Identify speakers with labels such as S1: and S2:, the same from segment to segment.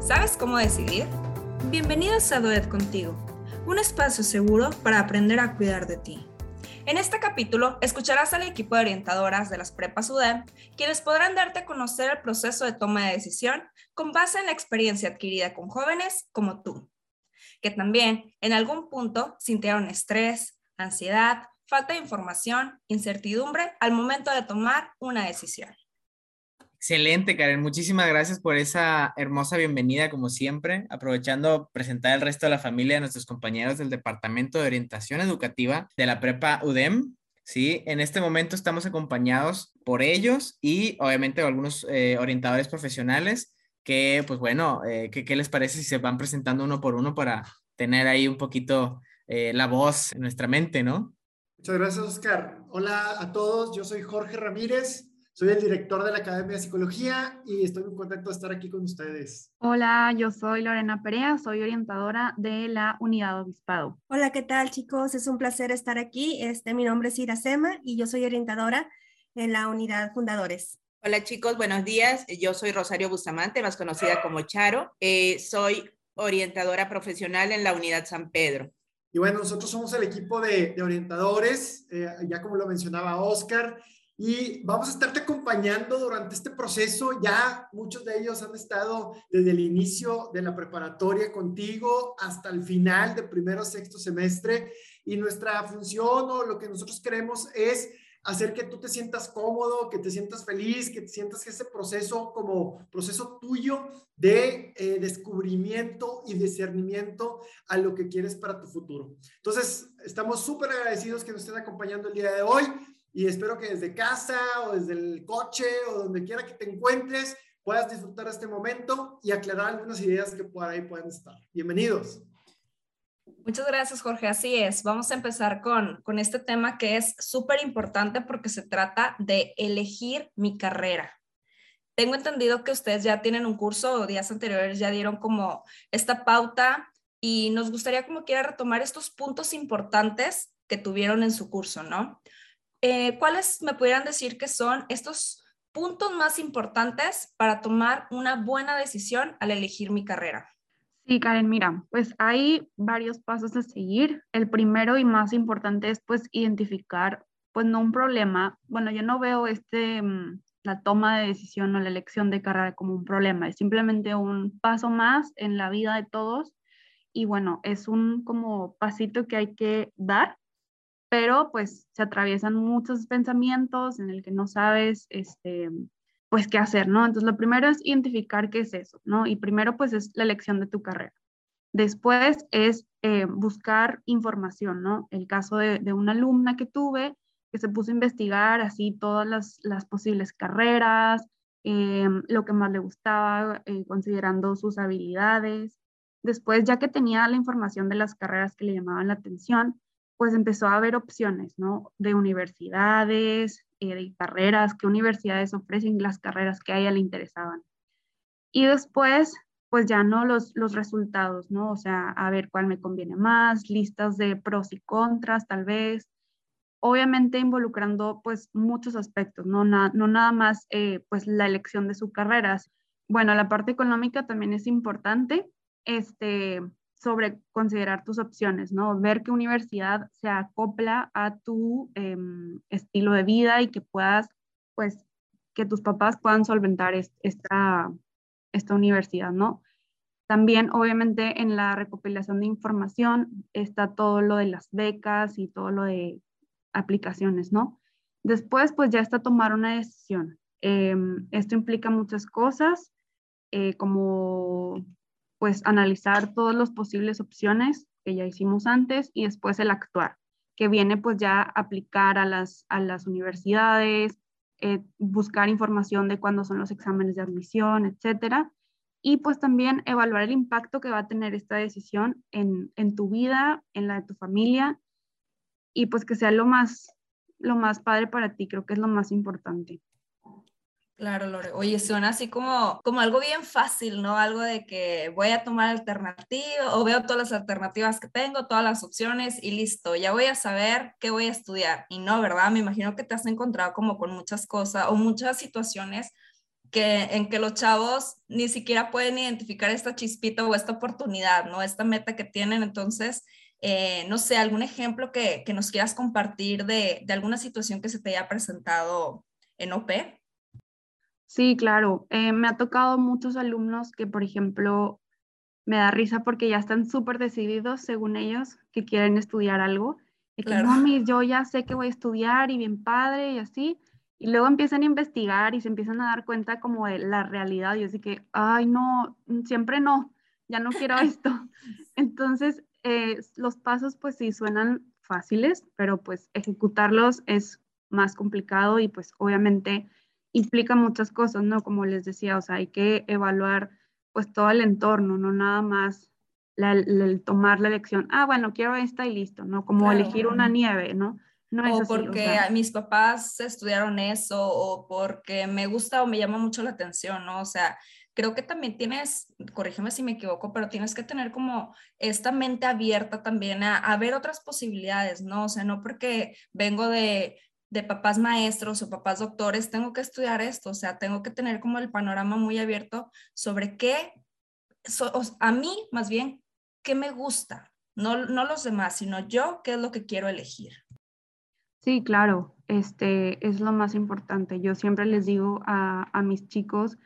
S1: ¿Sabes cómo decidir? Bienvenidos a Duet Contigo, un espacio seguro para aprender a cuidar de ti. En este capítulo escucharás al equipo de orientadoras de las prepas UDEM, quienes podrán darte a conocer el proceso de toma de decisión con base en la experiencia adquirida con jóvenes como tú, que también en algún punto sintieron estrés, ansiedad, falta de información, incertidumbre al momento de tomar una decisión.
S2: Excelente, Karen. Muchísimas gracias por esa hermosa bienvenida, como siempre. Aprovechando presentar el resto de la familia de nuestros compañeros del Departamento de Orientación Educativa de la Prepa UDEM. Sí, en este momento estamos acompañados por ellos y obviamente algunos eh, orientadores profesionales que, pues bueno, eh, ¿qué, les parece si se van presentando uno por uno para tener ahí un poquito eh, la voz en nuestra mente, ¿no?
S3: Muchas gracias, Oscar. Hola a todos, yo soy Jorge Ramírez, soy el director de la Academia de Psicología y estoy muy contento de estar aquí con ustedes.
S4: Hola, yo soy Lorena Perea, soy orientadora de la Unidad Obispado.
S5: Hola, ¿qué tal chicos? Es un placer estar aquí. Este, mi nombre es Iracema y yo soy orientadora en la Unidad Fundadores.
S6: Hola chicos, buenos días. Yo soy Rosario Bustamante, más conocida como Charo. Eh, soy orientadora profesional en la Unidad San Pedro.
S3: Y bueno, nosotros somos el equipo de, orientadores, eh, ya como lo mencionaba Oscar, y vamos a estarte acompañando durante este proceso. Ya muchos de ellos han estado desde el inicio de la preparatoria contigo hasta el final de primero sexto semestre. Y nuestra función o lo que nosotros queremos es hacer que tú te sientas cómodo, que te sientas feliz, que te sientas ese proceso como proceso tuyo de eh, descubrimiento y discernimiento a lo que quieres para tu futuro. Entonces, estamos súper agradecidos que nos estén acompañando el día de hoy y espero que desde casa o desde el coche o donde quiera que te encuentres puedas disfrutar este momento y aclarar algunas ideas que por ahí pueden estar. Bienvenidos.
S1: Muchas gracias, Jorge. Así es. Vamos a empezar con, con este tema que es súper importante porque se trata de elegir mi carrera. Tengo entendido que ustedes ya tienen un curso o días anteriores ya dieron como esta pauta y nos gustaría como quiera retomar estos puntos importantes que tuvieron en su curso, ¿no? Eh, ¿cuáles me pudieran decir que son estos puntos más importantes para tomar una buena decisión al elegir mi carrera?
S4: Sí, Karen, mira, pues hay varios pasos a seguir. El primero y más importante es pues identificar, pues no un problema. Bueno, yo no veo este, mm, la toma de decisión o la elección de carrera como un problema, es simplemente un paso más en la vida de todos y bueno, es un como pasito que hay que dar pero pues se atraviesan muchos pensamientos en el que no sabes, este, pues qué hacer, ¿no? Entonces lo primero es identificar qué es eso, ¿no? Y primero pues es la elección de tu carrera. Después es eh, buscar información, ¿no? El caso de, de, una alumna que tuve que se puso a investigar así todas las, las posibles carreras, eh, lo que más le gustaba, eh, considerando sus habilidades. Después, ya que tenía la información de las carreras que le llamaban la atención, pues empezó a haber opciones, ¿no? De universidades, eh, de carreras, qué universidades ofrecen las carreras que a ella le interesaban. Y después, pues ya no los, los resultados, ¿no? O sea, a ver cuál me conviene más, listas de pros y contras, tal vez. Obviamente involucrando pues muchos aspectos, no, no nada más eh, pues la elección de su carrera. Bueno, la parte económica también es importante. Este, sobre considerar tus opciones, ¿no? Ver qué universidad se acopla a tu em, estilo de vida y que puedas, pues, que tus papás puedan solventar esta, esta universidad, ¿no? También, obviamente, en la recopilación de información está todo lo de las becas y todo lo de aplicaciones, ¿no? Después, pues ya está tomar una decisión. Em, esto implica muchas cosas, eh, como pues analizar todas las posibles opciones que ya hicimos antes y después el actuar, que viene pues ya aplicar a las, a las universidades, eh, buscar información de cuándo son los exámenes de admisión, etcétera. Y pues también evaluar el impacto que va a tener esta decisión en, en tu vida, en la de tu familia y pues que sea lo más, lo más padre para ti, creo que es lo más importante.
S1: Claro, Lore. Oye, suena así como, como algo bien fácil, ¿no? Algo de que voy a tomar alternativa o veo todas las alternativas que tengo, todas las opciones y listo, ya voy a saber qué voy a estudiar. Y no, ¿verdad? Me imagino que te has encontrado como con muchas cosas o muchas situaciones que, en que los chavos ni siquiera pueden identificar esta chispita o esta oportunidad, ¿no? Esta meta que tienen. Entonces, eh, no sé, algún ejemplo que, que nos quieras compartir de, de, alguna situación que se te haya presentado en OP.
S4: Sí, claro. Eh, me ha tocado muchos alumnos que, por ejemplo, me da risa porque ya están súper decididos, según ellos, que quieren estudiar algo. Y que, claro. mami, yo ya sé que voy a estudiar y bien padre y así. Y luego empiezan a investigar y se empiezan a dar cuenta como de la realidad. Y así que, ay, no, siempre no, ya no quiero esto. Entonces, eh, los pasos pues sí suenan fáciles, pero pues ejecutarlos es más complicado y pues obviamente implica muchas cosas, ¿no? Como les decía, o sea, hay que evaluar pues todo el entorno, no nada más la, el tomar la elección, ah, bueno, quiero esta y listo, ¿no? Como claro. elegir una nieve, ¿no? No
S1: o así, porque o sea, mis papás estudiaron eso o porque me gusta o me llama mucho la atención, ¿no? O sea, creo que también tienes, corrígeme si me equivoco, pero tienes que tener como esta mente abierta también a, a ver otras posibilidades, ¿no? O sea, no porque vengo de, de papás maestros o papás doctores, tengo que estudiar esto, o sea, tengo que tener como el panorama muy abierto sobre qué, so, a mí más bien, qué me gusta, no, no los demás, sino yo, qué es lo que quiero elegir.
S4: Sí, claro, este es lo más importante. Yo siempre les digo a, a mis chicos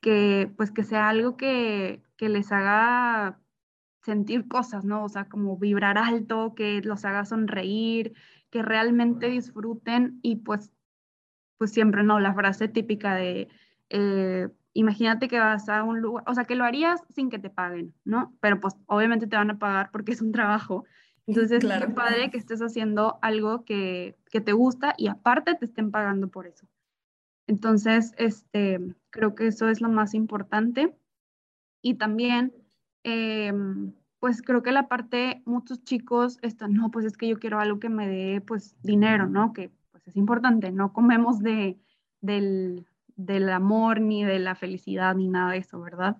S4: que pues que sea algo que, que les haga sentir cosas, ¿no? O sea, como vibrar alto, que los haga sonreír, que realmente disfruten y pues, pues siempre, ¿no? La frase típica de, eh, imagínate que vas a un lugar, o sea, que lo harías sin que te paguen, ¿no? Pero pues obviamente te van a pagar porque es un trabajo. Entonces, claro. es padre que estés haciendo algo que, que te gusta y aparte te estén pagando por eso. Entonces, este, creo que eso es lo más importante. Y también, eh, pues creo que la parte, muchos chicos están, no, pues es que yo quiero algo que me dé, pues, dinero, ¿no? Que pues es importante, no comemos de, del, del amor, ni de la felicidad, ni nada de eso, ¿verdad?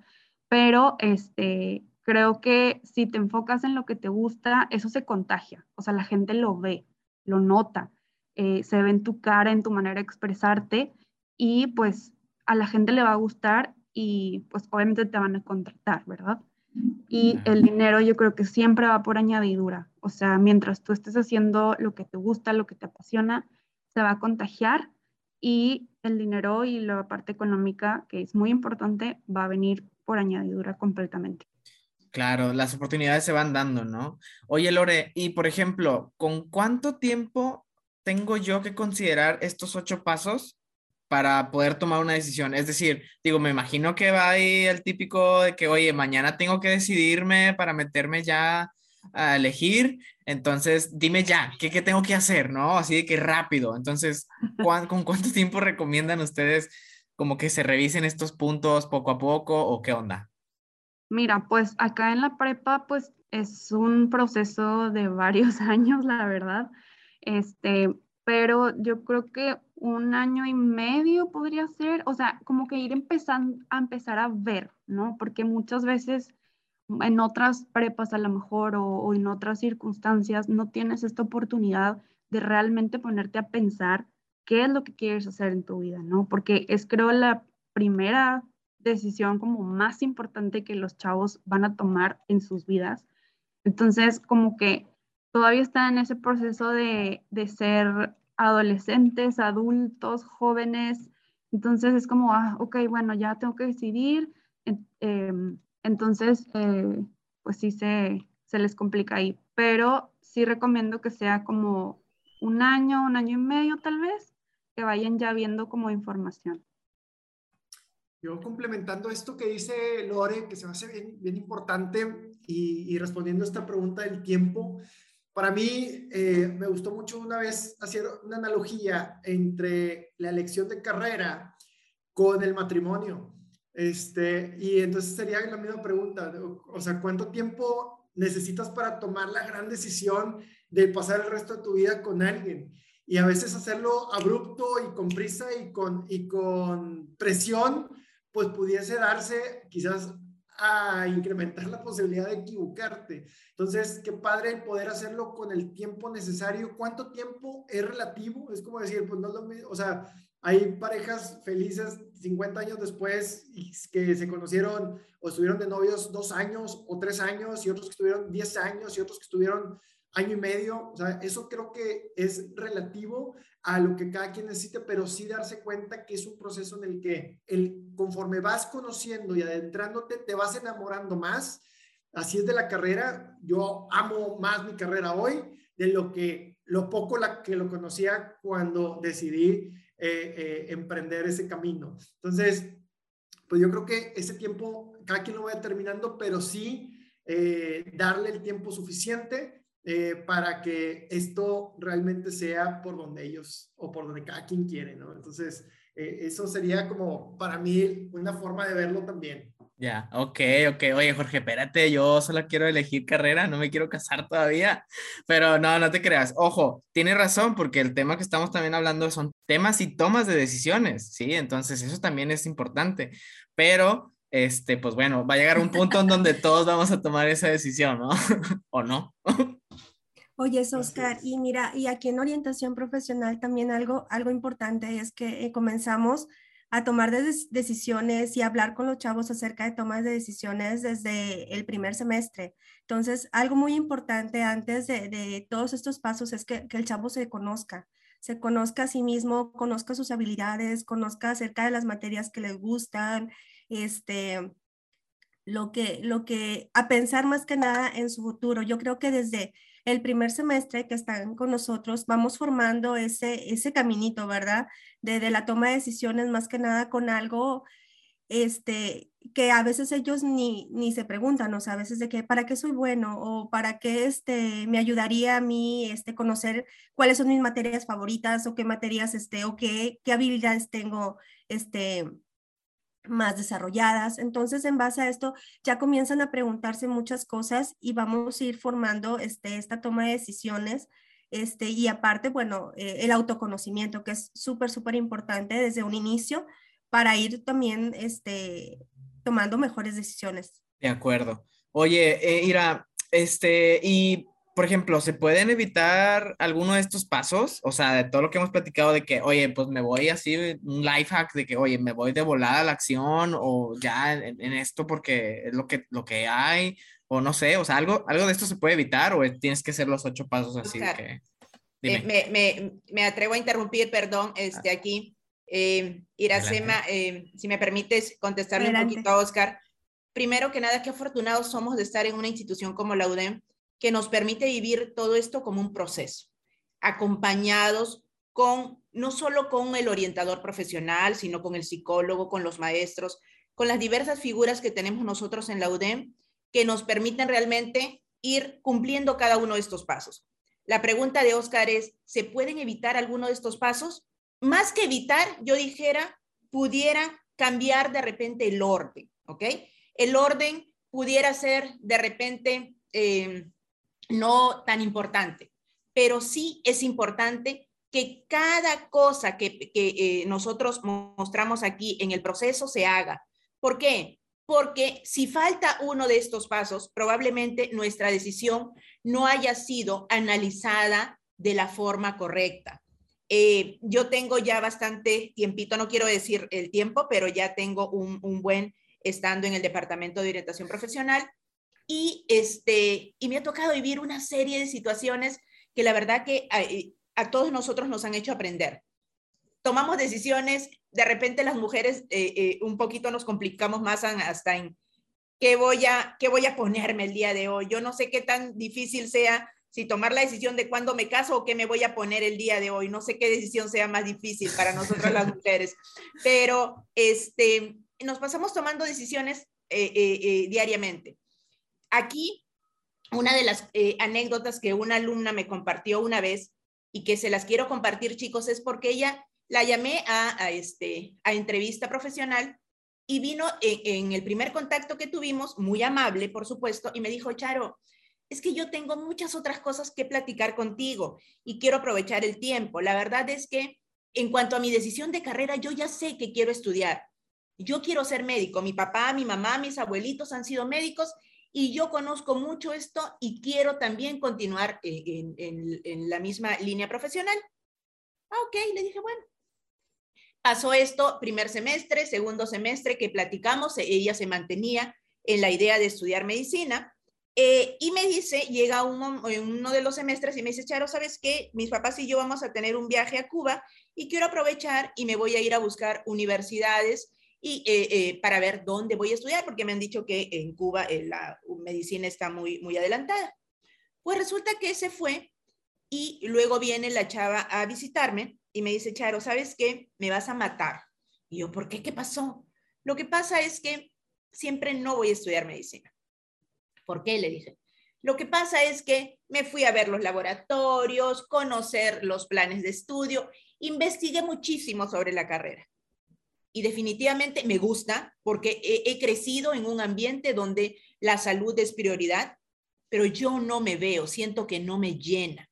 S4: Pero, este, creo que si te enfocas en lo que te gusta, eso se contagia, o sea, la gente lo ve, lo nota, eh, se ve en tu cara, en tu manera de expresarte y pues a la gente le va a gustar y pues obviamente te van a contratar, ¿verdad? Y el dinero yo creo que siempre va por añadidura, o sea, mientras tú estés haciendo lo que te gusta, lo que te apasiona, se va a contagiar y el dinero y la parte económica, que es muy importante, va a venir por añadidura completamente.
S2: Claro, las oportunidades se van dando, ¿no? Oye, Lore, y por ejemplo, ¿con cuánto tiempo tengo yo que considerar estos ocho pasos para poder tomar una decisión. Es decir, digo, me imagino que va ahí el típico de que, oye, mañana tengo que decidirme para meterme ya a elegir, entonces dime ya, ¿qué, qué tengo que hacer? ¿No? Así de que rápido. Entonces, ¿con cuánto tiempo recomiendan ustedes como que se revisen estos puntos poco a poco o qué onda?
S4: Mira, pues acá en la prepa, pues es un proceso de varios años, la verdad. Este, pero yo creo que un año y medio podría ser, o sea, como que ir empezando a empezar a ver, ¿no? Porque muchas veces en otras prepas a lo mejor o, en otras circunstancias no tienes esta oportunidad de realmente ponerte a pensar qué es lo que quieres hacer en tu vida, ¿no? Porque es creo la primera decisión como más importante que los chavos van a tomar en sus vidas. Entonces, como que todavía está en ese proceso de, de ser adolescentes, adultos, jóvenes. Entonces es como, ah, ok, bueno, ya tengo que decidir. Eh, entonces, eh, pues sí se, se les complica ahí. Pero sí recomiendo que sea como un año, un año y medio tal vez, que vayan ya viendo como información.
S3: Yo complementando esto que dice Lore, que se me hace bien, bien importante y, y respondiendo a esta pregunta del tiempo, para mí, eh, me gustó mucho una vez hacer una analogía entre la elección de carrera con el matrimonio. Este, y entonces sería la misma pregunta, o sea, ¿cuánto tiempo necesitas para tomar la gran decisión de pasar el resto de tu vida con alguien? Y a veces hacerlo abrupto y con prisa y con, y con presión, pues pudiese darse quizás a incrementar la posibilidad de equivocarte. Entonces, qué padre poder hacerlo con el tiempo necesario. ¿Cuánto tiempo es relativo? Es como decir, pues no es lo mismo, o sea, hay parejas felices 50 años después que se conocieron o estuvieron de novios dos años o tres años y otros que estuvieron 10 años y otros que estuvieron año y medio. O sea, eso creo que es relativo a lo que cada quien necesite, pero sí darse cuenta que es un proceso en el que el, conforme vas conociendo y adentrándote, te vas enamorando más. Así es de la carrera. Yo amo más mi carrera hoy de lo que lo poco la, que lo conocía cuando decidí eh, eh, emprender ese camino. Entonces, pues yo creo que ese tiempo cada quien lo va determinando, pero sí eh, darle el tiempo suficiente para que esto realmente sea por donde ellos o por donde cada quien quiere, ¿no? Entonces, eso sería como para mí una forma de verlo también.
S2: Ya, ok, ok. Oye, Jorge, espérate, yo solo quiero elegir carrera, no me quiero casar todavía. Pero no, no te creas. Ojo, tienes razón, porque el tema que estamos también hablando son temas y tomas de decisiones, ¿sí? Entonces, eso también es importante. Pero, este, pues bueno, va a llegar un punto en donde todos vamos a tomar esa decisión, ¿no? ¿O no?
S5: Oye, Oscar, y mira, y aquí en orientación profesional también algo, algo importante es que eh, comenzamos a tomar decisiones y hablar con los chavos acerca de tomas de decisiones desde el primer semestre. Entonces, algo muy importante antes de, todos estos pasos es que, el chavo se conozca, se conozca a sí mismo, conozca sus habilidades, conozca acerca de las materias que les gustan, este, lo que, lo que, a pensar más que nada en su futuro. Yo creo que desde el primer semestre que están con nosotros, vamos formando ese, ese caminito, ¿verdad? De, la toma de decisiones más que nada con algo este, que a veces ellos ni, ni se preguntan, o sea, a veces de que, ¿para qué soy bueno? O ¿para qué este, me ayudaría a mí este, conocer cuáles son mis materias favoritas o qué materias, este, o qué, qué habilidades tengo, este, más desarrolladas. Entonces, en base a esto, ya comienzan a preguntarse muchas cosas y vamos a ir formando este, esta toma de decisiones. Este, y aparte, bueno, eh, el autoconocimiento, que es súper, súper importante desde un inicio para ir también este, tomando mejores decisiones.
S2: De acuerdo. Oye, eh, Ira, este, y por ejemplo, ¿se pueden evitar alguno de estos pasos? O sea, de todo lo que hemos platicado de que, oye, pues me voy así, un life hack de que, oye, me voy de volada a la acción o ya en, esto porque es lo que, lo que hay, o no sé, o sea, algo, algo de esto se puede evitar o tienes que hacer los ocho pasos así que...
S6: Eh, me, me, me, atrevo a interrumpir, perdón, este, aquí. Eh, Iracema, eh, si me permites contestarle un poquito a Oscar. Primero que nada, qué afortunados somos de estar en una institución como la UDEM, que nos permite vivir todo esto como un proceso, acompañados con, no solo con el orientador profesional, sino con el psicólogo, con los maestros, con las diversas figuras que tenemos nosotros en la UDEM, que nos permiten realmente ir cumpliendo cada uno de estos pasos. La pregunta de Oscar es, ¿se pueden evitar alguno de estos pasos? Más que evitar, yo dijera, pudiera cambiar de repente el orden, ¿ok? El orden pudiera ser de repente eh, no tan importante, pero sí es importante que cada cosa que, eh, nosotros mostramos aquí en el proceso se haga. ¿Por qué? Porque si falta uno de estos pasos, probablemente nuestra decisión no haya sido analizada de la forma correcta. Eh, yo tengo ya bastante tiempito, no quiero decir el tiempo, pero ya tengo un, un buen estando en el Departamento de Orientación Profesional y, este, y me ha tocado vivir una serie de situaciones que la verdad que a, todos nosotros nos han hecho aprender. Tomamos decisiones, de repente las mujeres eh, eh, un poquito nos complicamos más hasta en qué voy, a, qué voy a ponerme el día de hoy. Yo no sé qué tan difícil sea si tomar la decisión de cuándo me caso o qué me voy a poner el día de hoy. No sé qué decisión sea más difícil para nosotras las mujeres, pero este, nos pasamos tomando decisiones eh, diariamente. Aquí, una de las eh, anécdotas que una alumna me compartió una vez y que se las quiero compartir, chicos, es porque ella la llamé a, este, a entrevista profesional y vino en, el primer contacto que tuvimos, muy amable, por supuesto, y me dijo, Charo, es que yo tengo muchas otras cosas que platicar contigo y quiero aprovechar el tiempo. La verdad es que en cuanto a mi decisión de carrera, yo ya sé que quiero estudiar. Yo quiero ser médico. Mi papá, mi mamá, mis abuelitos han sido médicos y yo conozco mucho esto y quiero también continuar en, la misma línea profesional. Ah, ok, le dije, bueno. Pasó esto, primer semestre, segundo semestre que platicamos, ella se mantenía en la idea de estudiar medicina. Eh, y me dice, llega uno, uno de los semestres y me dice, Charo, ¿sabes qué? Mis papás y yo vamos a tener un viaje a Cuba y quiero aprovechar y me voy a ir a buscar universidades y eh, eh, para ver dónde voy a estudiar, porque me han dicho que en Cuba la medicina está muy, muy adelantada. Pues resulta que se fue y luego viene la chava a visitarme y me dice, Charo, ¿sabes qué? Me vas a matar. Y yo, ¿por qué? ¿Qué pasó? Lo que pasa es que siempre no voy a estudiar medicina. ¿Por qué? Le dije. Lo que pasa es que me fui a ver los laboratorios, conocer los planes de estudio, investigué muchísimo sobre la carrera. Y definitivamente me gusta porque he, crecido en un ambiente donde la salud es prioridad, pero yo no me veo, siento que no me llena.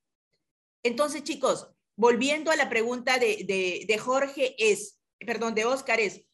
S6: Entonces, chicos, volviendo a la pregunta de, de, Jorge es, perdón, de Oscar es,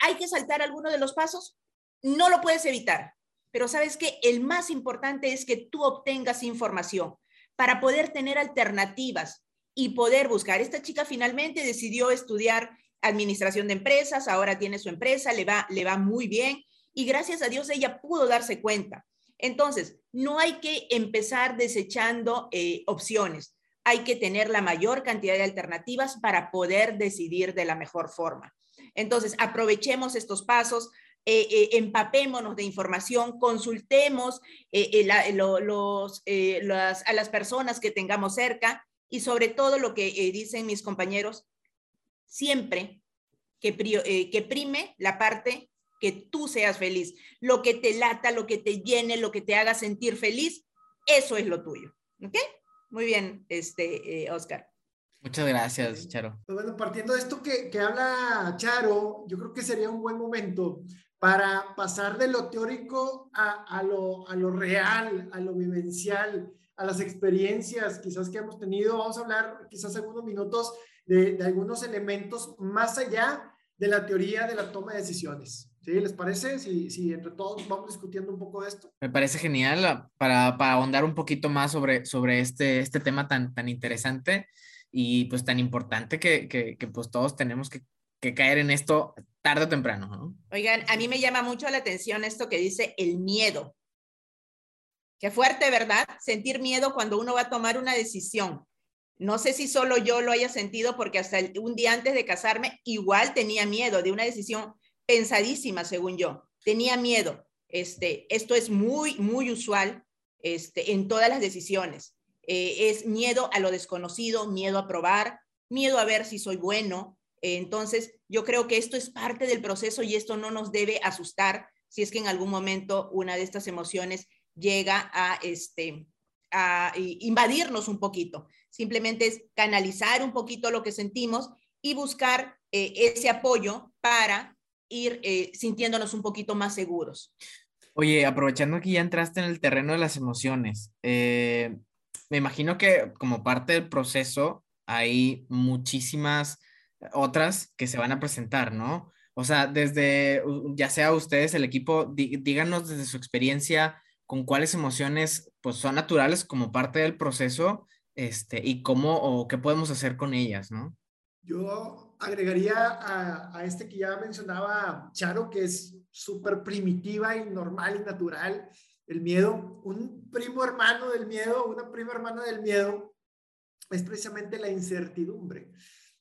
S6: ¿hay que saltar alguno de los pasos? No lo puedes evitar, pero sabes que el más importante es que tú obtengas información para poder tener alternativas y poder buscar. Esta chica finalmente decidió estudiar administración de empresas, ahora tiene su empresa, le va, le va muy bien y gracias a Dios ella pudo darse cuenta. Entonces, no hay que empezar desechando eh, opciones hay que tener la mayor cantidad de alternativas para poder decidir de la mejor forma. Entonces, aprovechemos estos pasos, eh, eh, empapémonos de información, consultemos eh, a las personas que tengamos cerca y sobre todo lo que dicen mis compañeros, siempre que, que prime la parte que tú seas feliz, lo que te lata, lo que te llene, lo que te haga sentir feliz, eso es lo tuyo. ¿Ok? Muy bien, este, eh, Oscar.
S2: Muchas gracias, Charo.
S3: Pues bueno, partiendo de esto que, que, habla Charo, yo creo que sería un buen momento para pasar de lo teórico a, a, lo, a lo real, a lo vivencial, a las experiencias quizás que hemos tenido. Vamos a hablar quizás algunos minutos de, de algunos elementos más allá de la teoría de la toma de decisiones. ¿Sí? ¿Les parece? Si, si entre todos vamos discutiendo un poco de esto.
S2: Me parece genial ah, para, para ahondar un poquito más sobre, sobre este, este tema tan, tan interesante y pues tan importante que, que, que pues todos tenemos que, que, caer en esto tarde o temprano. ¿no?
S6: Oigan, a mí me llama mucho la atención esto que dice el miedo. Qué fuerte, ¿verdad? Sentir miedo cuando uno va a tomar una decisión. No sé si solo yo lo haya sentido porque hasta un día antes de casarme igual tenía miedo de una decisión pensadísima, según yo. Tenía miedo. Este, esto es muy, muy usual este, en todas las decisiones. Eh, es miedo a lo desconocido, miedo a probar, miedo a ver si soy bueno. entonces, yo creo que esto es parte del proceso y esto no nos debe asustar si es que en algún momento una de estas emociones llega a, este, invadirnos un poquito. Simplemente es canalizar un poquito lo que sentimos y buscar eh, ese apoyo para ir eh, sintiéndonos un poquito más seguros.
S2: Oye, aprovechando que ya entraste en el terreno de las emociones, eh, me imagino que como parte del proceso hay muchísimas otras que se van a presentar, ¿no? O sea, desde, ya sea ustedes, el equipo, díganos desde su experiencia con cuáles emociones pues son naturales como parte del proceso este, y cómo o qué podemos hacer con ellas, ¿no?
S3: Yo agregaría a, este que ya mencionaba Charo, que es súper primitiva y normal y natural, el miedo. Un primo hermano del miedo, una prima hermana del miedo, es precisamente la incertidumbre.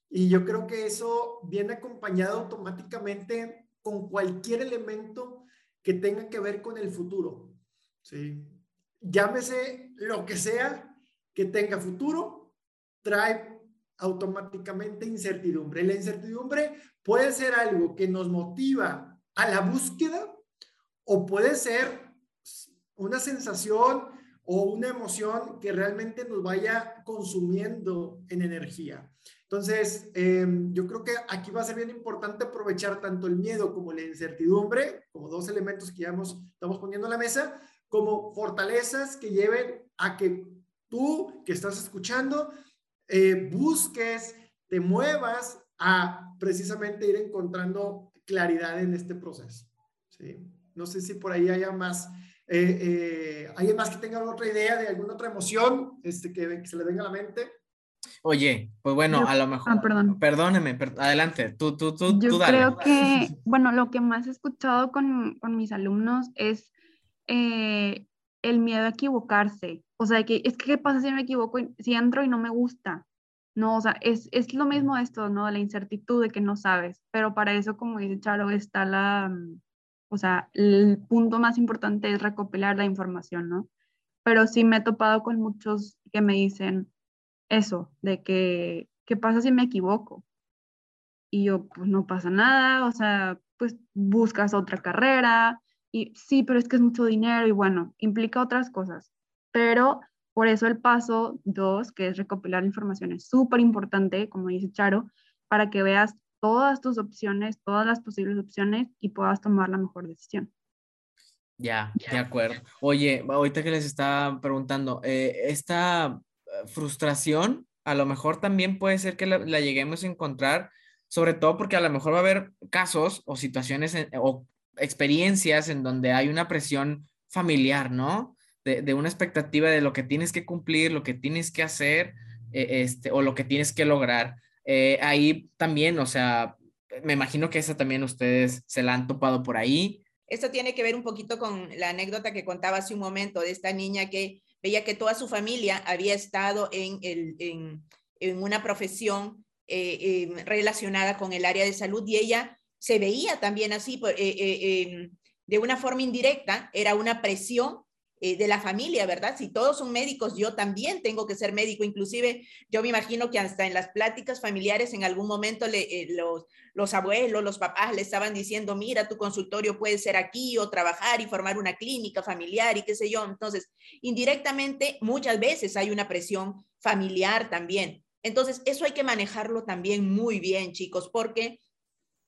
S3: Y yo creo que eso viene acompañado automáticamente con cualquier elemento que tenga que ver con el futuro. ¿Sí? Llámese lo que sea que tenga futuro, trae automáticamente incertidumbre. La incertidumbre puede ser algo que nos motiva a la búsqueda o puede ser una sensación o una emoción que realmente nos vaya consumiendo en energía. Entonces, em, yo creo que aquí va a ser bien importante aprovechar tanto el miedo como la incertidumbre, como dos elementos que ya estamos poniendo en la mesa, como fortalezas que lleven a que tú que estás escuchando eh, busques, te muevas a precisamente ir encontrando claridad en este proceso. ¿sí? No sé si por ahí haya más, eh, eh, alguien más que tenga otra idea de alguna otra emoción este, que, se le venga a la mente.
S2: Oye, pues bueno, a lo mejor.
S4: Ah, perdón.
S2: Perdóneme, adelante, tú, tú, tú,
S4: Yo
S2: tú dale.
S4: creo que, bueno, lo que más he escuchado con, con mis alumnos es eh, el miedo a equivocarse. O sea, que es que qué pasa si me equivoco, si entro y no me gusta. No, o sea, es, es lo mismo esto, ¿no? La incertidumbre de que no sabes. Pero para eso, como dice Charo, está la, mm, o sea, el punto más importante es recopilar la información, ¿no? Pero sí me he topado con muchos que me dicen, eso, de que, ¿qué pasa si me equivoco? Y yo, pues no pasa nada, o sea, pues buscas otra carrera y sí, pero es que es mucho dinero y bueno, implica otras cosas. Pero por eso el paso dos, que es recopilar información, es súper importante, como dice Charo, para que veas todas tus opciones, todas las posibles opciones y puedas tomar la mejor decisión.
S2: Ya, de acuerdo. Oye, ahorita que les estaba preguntando, eh, esta frustración, a lo mejor también puede ser que la, lleguemos a encontrar, sobre todo porque a lo mejor va a haber casos o situaciones o experiencias en donde hay una presión familiar, ¿no? De, una expectativa de lo que tienes que cumplir, lo que tienes que hacer, e, este, o lo que tienes que lograr. Eh, ahí también, o sea, me imagino que esa también ustedes se la han topado por ahí.
S6: Esto tiene que ver un poquito con la anécdota que contaba hace un momento de esta niña que veía que toda su familia había estado en, el, en, en una profesión eh, em, relacionada con el área de salud y ella se veía también así, eh, eh, em, de una forma indirecta, era una presión eh, de la familia, ¿verdad? Si todos son médicos, yo también tengo que ser médico. Inclusive, yo me imagino que hasta en las pláticas familiares en algún momento los, los abuelos, los papás le estaban diciendo, mira, tu consultorio puede ser aquí o trabajar y formar una clínica familiar y qué sé yo. Entonces, indirectamente, muchas veces hay una presión familiar también. Entonces, eso hay que manejarlo también muy bien, chicos, porque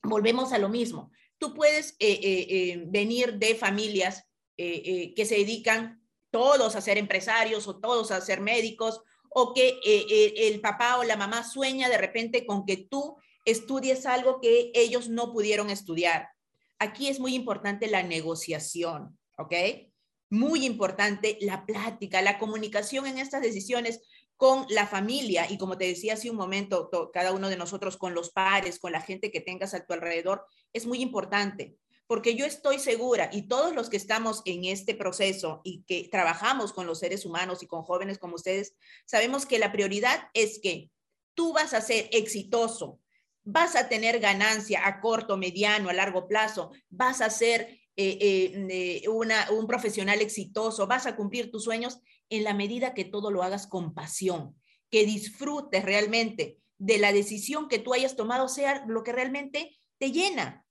S6: volvemos a lo mismo. Tú puedes eh, venir de familias eh, eh, que se dedican todos a ser empresarios o todos a ser médicos, o que eh, el papá o la mamá sueña de repente con que tú estudies algo que ellos no pudieron estudiar. Aquí es muy importante la negociación, ¿ok? Muy importante la plática, la comunicación en estas decisiones con la familia y como te decía hace un momento, cada uno de nosotros con los pares, con la gente que tengas a tu alrededor, es muy importante porque yo estoy segura y todos los que estamos en este proceso y que trabajamos con los seres humanos y con jóvenes como ustedes, sabemos que la prioridad es que tú vas a ser exitoso, vas a tener ganancia a corto, mediano, a largo plazo, vas a ser eh, eh, un profesional exitoso, vas a cumplir tus sueños en la medida que todo lo hagas con pasión, que disfrutes realmente de la decisión que tú hayas tomado, sea lo que realmente te llena,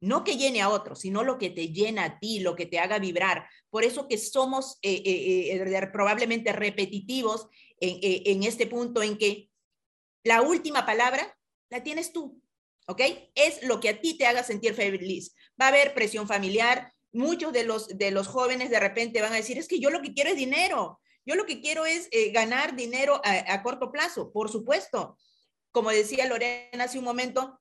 S6: no que llene a otros, sino lo que te llena a ti, lo que te haga vibrar. Por eso que somos eh, eh, eh, probablemente repetitivos en, este punto en que la última palabra la tienes tú, ¿ok? Es lo que a ti te haga sentir feliz. Va a haber presión familiar. Muchos de los, de los jóvenes de repente van a decir, es que yo lo que quiero es dinero. Yo lo que quiero es ganar dinero a, a corto plazo, por supuesto. Como decía Lorena hace un momento,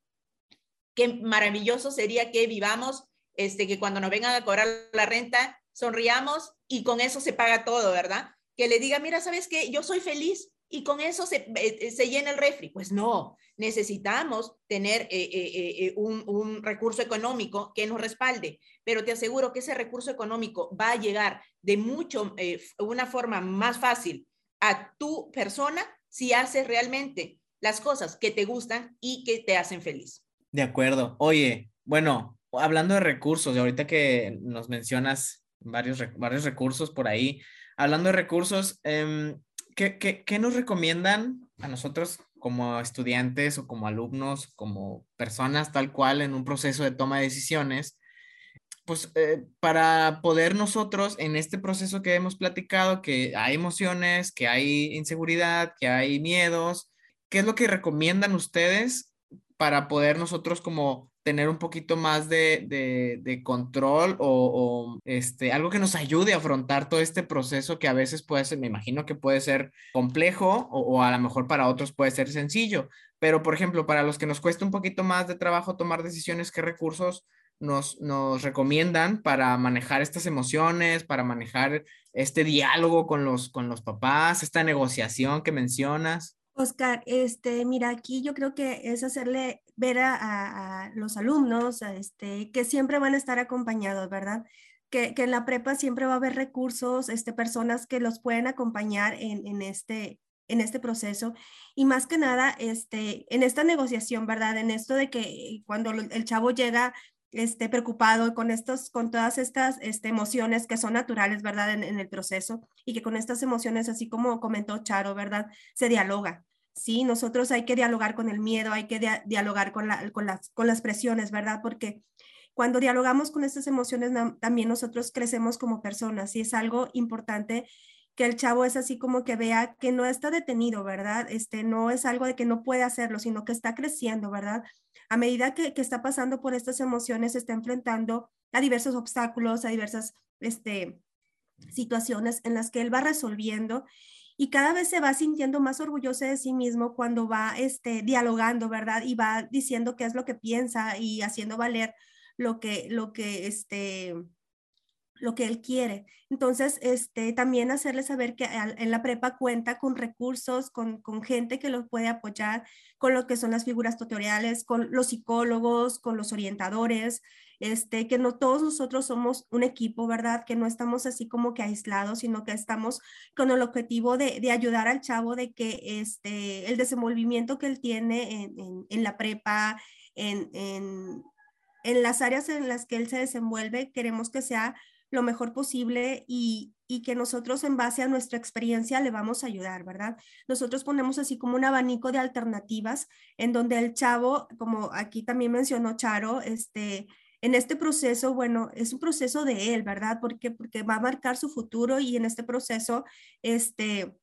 S6: qué maravilloso sería que vivamos, este, que cuando nos vengan a cobrar la renta, sonriamos y con eso se paga todo, ¿verdad? Que le diga, mira, ¿sabes qué? Yo soy feliz y con eso se, eh, eh, se llena el refri. Pues no, necesitamos tener eh, un, un, recurso económico que nos respalde, pero te aseguro que ese recurso económico va a llegar de mucho, una forma más fácil a tu persona si haces realmente las cosas que te gustan y que te hacen feliz.
S2: De acuerdo. Oye, bueno, hablando de recursos, ahorita que nos mencionas varios, varios recursos por ahí, hablando de recursos, em, ¿qué, qué, nos recomiendan a nosotros como estudiantes o como alumnos, como personas tal cual en un proceso de toma de decisiones? Pues eh, para poder nosotros en este proceso que hemos platicado, que hay emociones, que hay inseguridad, que hay miedos, ¿qué es lo que recomiendan ustedes para poder nosotros como tener un poquito más de, control o, este, algo que nos ayude a afrontar todo este proceso que a veces puede ser, me imagino que puede ser complejo o, a lo mejor para otros puede ser sencillo. Pero, por ejemplo, para los que nos cuesta un poquito más de trabajo tomar decisiones, ¿qué recursos nos, nos recomiendan para manejar estas emociones, para manejar este diálogo con los, con los papás, esta negociación que mencionas?
S5: Oscar, este, mira, aquí yo creo que es hacerle ver a, los alumnos este, que siempre van a estar acompañados, ¿verdad? Que, en la prepa siempre va a haber recursos, este, personas que los pueden acompañar en, este, en este proceso y más que nada este, en esta negociación, ¿verdad? En esto de que cuando el chavo llega este, preocupado con, estos, con todas estas este, emociones que son naturales, ¿verdad? En, el proceso y que con estas emociones, así como comentó Charo, ¿verdad? Se dialoga. Sí, nosotros hay que dialogar con el miedo, hay que dialogar con, la, con, las, con las presiones, ¿verdad? Porque cuando dialogamos con estas emociones, también nosotros crecemos como personas y es algo importante que el chavo es así como que vea que no está detenido, ¿verdad? Este, no es algo de que no puede hacerlo, sino que está creciendo, ¿verdad? A medida que, está pasando por estas emociones, se está enfrentando a diversos obstáculos, a diversas este, situaciones en las que él va resolviendo y cada vez se va sintiendo más orgulloso de sí mismo cuando va este, dialogando, ¿verdad? Y va diciendo qué es lo que piensa y haciendo valer lo que, lo que, este, lo que él quiere. Entonces, este, también hacerle saber que en la prepa cuenta con recursos, con, gente que los puede apoyar, con lo que son las figuras tutoriales, con los psicólogos, con los orientadores, este, que no todos nosotros somos un equipo, ¿verdad? Que no estamos así como que aislados, sino que estamos con el objetivo de, ayudar al chavo de que este, el desenvolvimiento que él tiene en, la prepa, en, en las áreas en las que él se desenvuelve, queremos que sea lo mejor posible y, que nosotros en base a nuestra experiencia le vamos a ayudar, ¿verdad? Nosotros ponemos así como un abanico de alternativas en donde el chavo, como aquí también mencionó Charo, este, en este proceso, bueno, es un proceso de él, ¿verdad? Porque, porque va a marcar su futuro y en este proceso, este,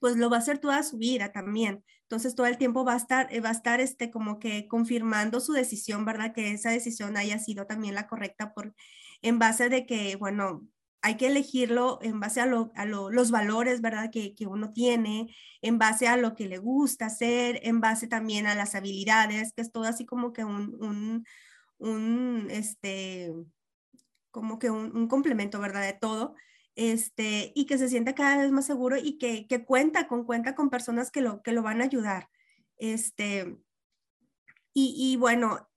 S5: pues lo va a hacer toda su vida también. Entonces todo el tiempo va a estar, va a estar este, como que confirmando su decisión, ¿verdad? Que esa decisión haya sido también la correcta por, en base de que, bueno, hay que elegirlo en base a, los valores, ¿verdad? Que, uno tiene, en base a lo que le gusta hacer, en base también a las habilidades, que es todo así como que un, un, este, como que un, complemento, ¿verdad? De todo. Este, y que se sienta cada vez más seguro y que, cuenta con, cuenta con personas que lo, que lo van a ayudar. Este, y, y bueno,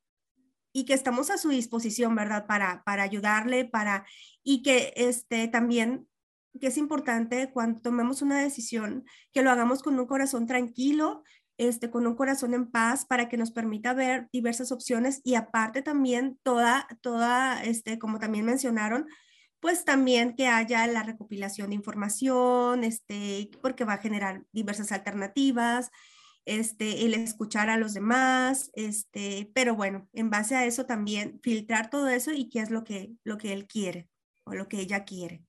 S5: y que estamos a su disposición, ¿verdad? Para, para ayudarle, para, y que este, también, que es importante cuando tomemos una decisión, que lo hagamos con un corazón tranquilo, este, con un corazón en paz para que nos permita ver diversas opciones y aparte también toda, toda, este, como también mencionaron, pues también que haya la recopilación de información, este, porque va a generar diversas alternativas, este, el escuchar a los demás, este, pero bueno, en base a eso también filtrar todo eso y qué es lo que, lo que él quiere o lo que ella quiere.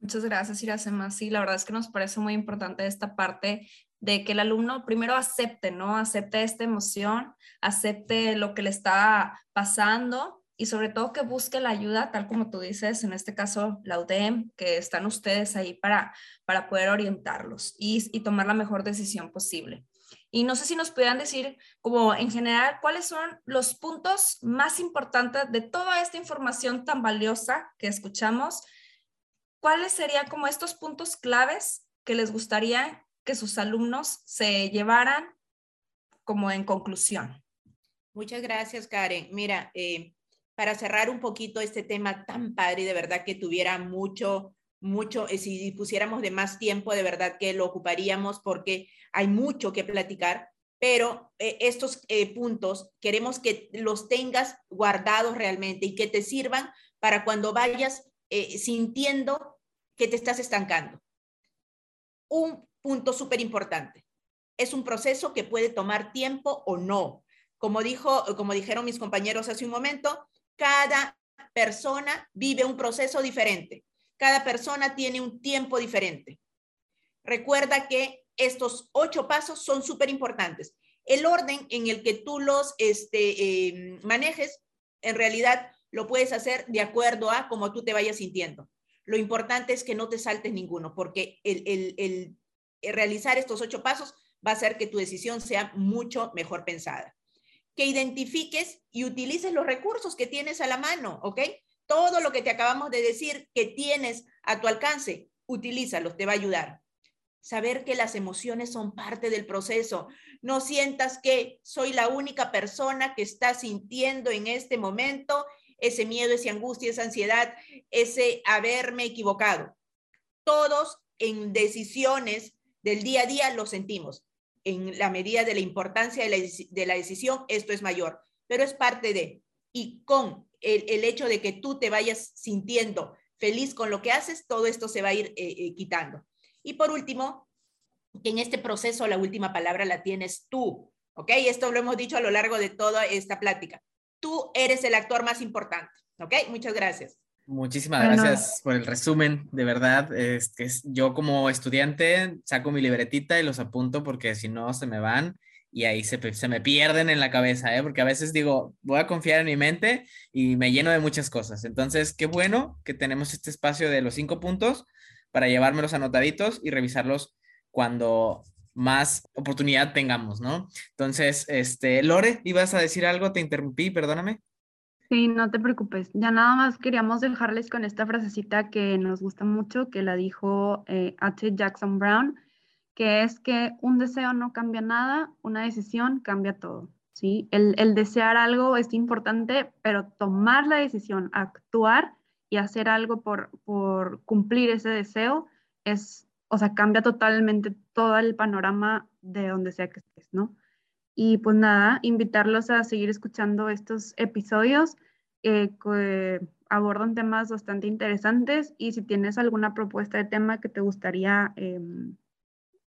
S1: Muchas gracias, Iracema. Sí, la verdad es que nos parece muy importante esta parte de que el alumno primero acepte, ¿no? Acepte esta emoción, acepte lo que le está pasando y sobre todo que busque la ayuda, tal como tú dices, en este caso la UDEM, que están ustedes ahí para, para poder orientarlos y, y tomar la mejor decisión posible. Y no sé si nos pudieran decir, como en general, cuáles son los puntos más importantes de toda esta información tan valiosa que escuchamos. ¿Cuáles serían como estos puntos claves que les gustaría que sus alumnos se llevaran como en conclusión?
S6: Muchas gracias, Karen. Mira, eh, para cerrar un poquito este tema tan padre, de verdad que tuviera mucho, mucho, eh, si pusiéramos de más tiempo, de verdad que lo ocuparíamos porque hay mucho que platicar, pero eh, estos eh, puntos queremos que los tengas guardados realmente y que te sirvan para cuando vayas sintiendo que te estás estancando. Un punto súper importante. Es un proceso que puede tomar tiempo o no. Como, dijo, como dijeron mis compañeros hace un momento, cada persona vive un proceso diferente. Cada persona tiene un tiempo diferente. Recuerda que estos ocho pasos son súper importantes. El orden en el que tú los este, em, manejes, en realidad lo puedes hacer de acuerdo a cómo tú te vayas sintiendo. Lo importante es que no te saltes ninguno, porque el realizar estos ocho pasos va a hacer que tu decisión sea mucho mejor pensada. Que identifiques y utilices los recursos que tienes a la mano, ¿ok? Todo lo que te acabamos de decir que tienes a tu alcance, utilízalos, te va a ayudar. saber que las emociones son parte del proceso. No sientas que soy la única persona que está sintiendo en este momento ese miedo, esa angustia, esa ansiedad, ese haberme equivocado. Todos en decisiones del día a día lo sentimos. En la medida de la importancia de la, decisión, esto es mayor, pero es parte de, y con el, hecho de que tú te vayas sintiendo feliz con lo que haces, todo esto se va a ir eh, eh, quitando. Y por último, que en este proceso la última palabra la tienes tú, ¿ok? Esto lo hemos dicho a lo largo de toda esta plática. Tú eres el actor más importante, ¿ok? Muchas gracias.
S2: Muchísimas gracias por el resumen, de verdad. Es que yo como estudiante saco mi libretita y los apunto porque si no se me van y ahí se, se, me pierden en la cabeza, ¿eh? porque a veces digo, voy a confiar en mi mente y me lleno de muchas cosas. Entonces, qué bueno que tenemos este espacio de los cinco puntos para llevármelos anotaditos y revisarlos cuando más oportunidad tengamos, ¿no? Entonces, este, Lore, ¿ibas a decir algo? Te interrumpí, perdóname.
S4: Sí, no te preocupes. Ya nada más queríamos dejarles con esta frasecita que nos gusta mucho, que la dijo eh, H. Jackson Brown, que es que un deseo no cambia nada, una decisión cambia todo. ¿sí? El, desear algo es importante, pero tomar la decisión, actuar y hacer algo por, por cumplir ese deseo es, o sea, cambia totalmente todo el panorama de donde sea que estés, ¿no? Y pues nada, invitarlos a seguir escuchando estos episodios eh, que abordan temas bastante interesantes y si tienes alguna propuesta de tema que te gustaría em,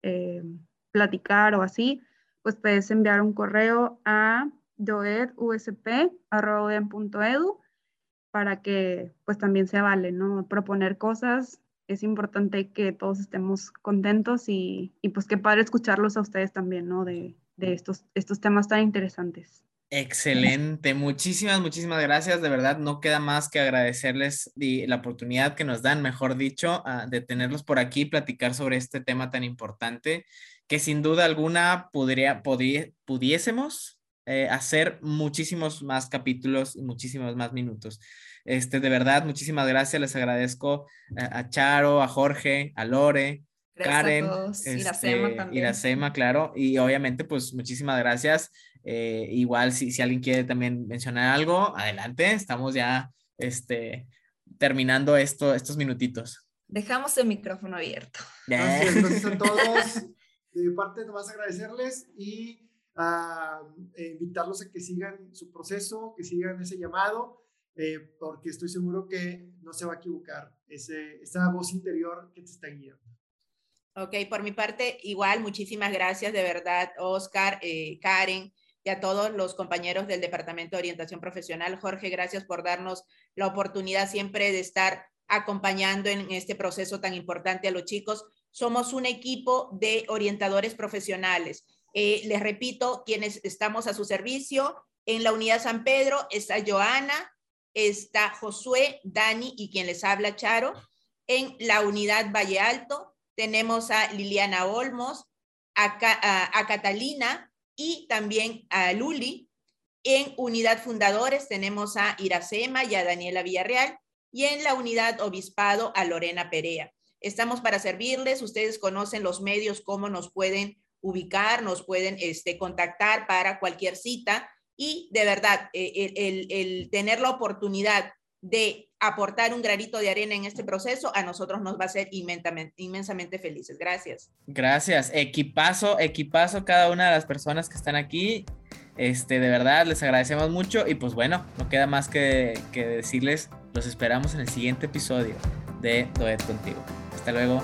S4: em, platicar o así, pues puedes enviar un correo a doedusp.edu para que pues también se vale, ¿no? Proponer cosas, es importante que todos estemos contentos y, y pues qué padre escucharlos a ustedes también, ¿no? De, de estos, estos temas tan interesantes.
S2: Excelente, muchísimas, muchísimas gracias. De verdad, no queda más que agradecerles la oportunidad que nos dan, mejor dicho, ah, de tenerlos por aquí, platicar sobre este tema tan importante, que sin duda alguna podría, pudiésemos eh, hacer muchísimos más capítulos y muchísimos más minutos. Este, de verdad, muchísimas gracias. Les agradezco a Charo, a Jorge, a Lore, Karen, Iracema este, también. Iracema, claro, y obviamente pues muchísimas gracias. Eh, igual si, si alguien quiere también mencionar algo, adelante, estamos ya este, terminando esto, estos minutitos.
S1: Dejamos el micrófono abierto.
S3: Gracias, a todos. De mi parte, nomás agradecerles y uh, invitarlos a que sigan su proceso, que sigan ese llamado, eh, porque estoy seguro que no se va a equivocar ese, esa voz interior que te está guiando.
S6: Ok, por mi parte, igual, muchísimas gracias de verdad, Oscar, eh, Karen y a todos los compañeros del Departamento de Orientación Profesional. Jorge, gracias por darnos la oportunidad siempre de estar acompañando en este proceso tan importante a los chicos. Somos un equipo de orientadores profesionales. Eh, les repito, quienes estamos a su servicio, en la unidad San Pedro está Joana, está Josué, Dani y quien les habla, Charo. En la unidad Valle Alto tenemos a Liliana Olmos, a, Catalina y también a Luli. En unidad fundadores tenemos a Iracema y a Daniela Villarreal y en la unidad obispado a Lorena Perea. Estamos para servirles, ustedes conocen los medios, cómo nos pueden ubicar, nos pueden este, contactar para cualquier cita y de verdad, eh, el tener la oportunidad de aportar un granito de arena en este proceso, a nosotros nos va a hacer inmensamente, inmensamente felices. Gracias.
S2: Gracias. Equipazo, equipazo cada una de las personas que están aquí. Este, de verdad, les agradecemos mucho y pues bueno, no queda más que, que decirles, los esperamos en el siguiente episodio de Doed Contigo. Hasta luego.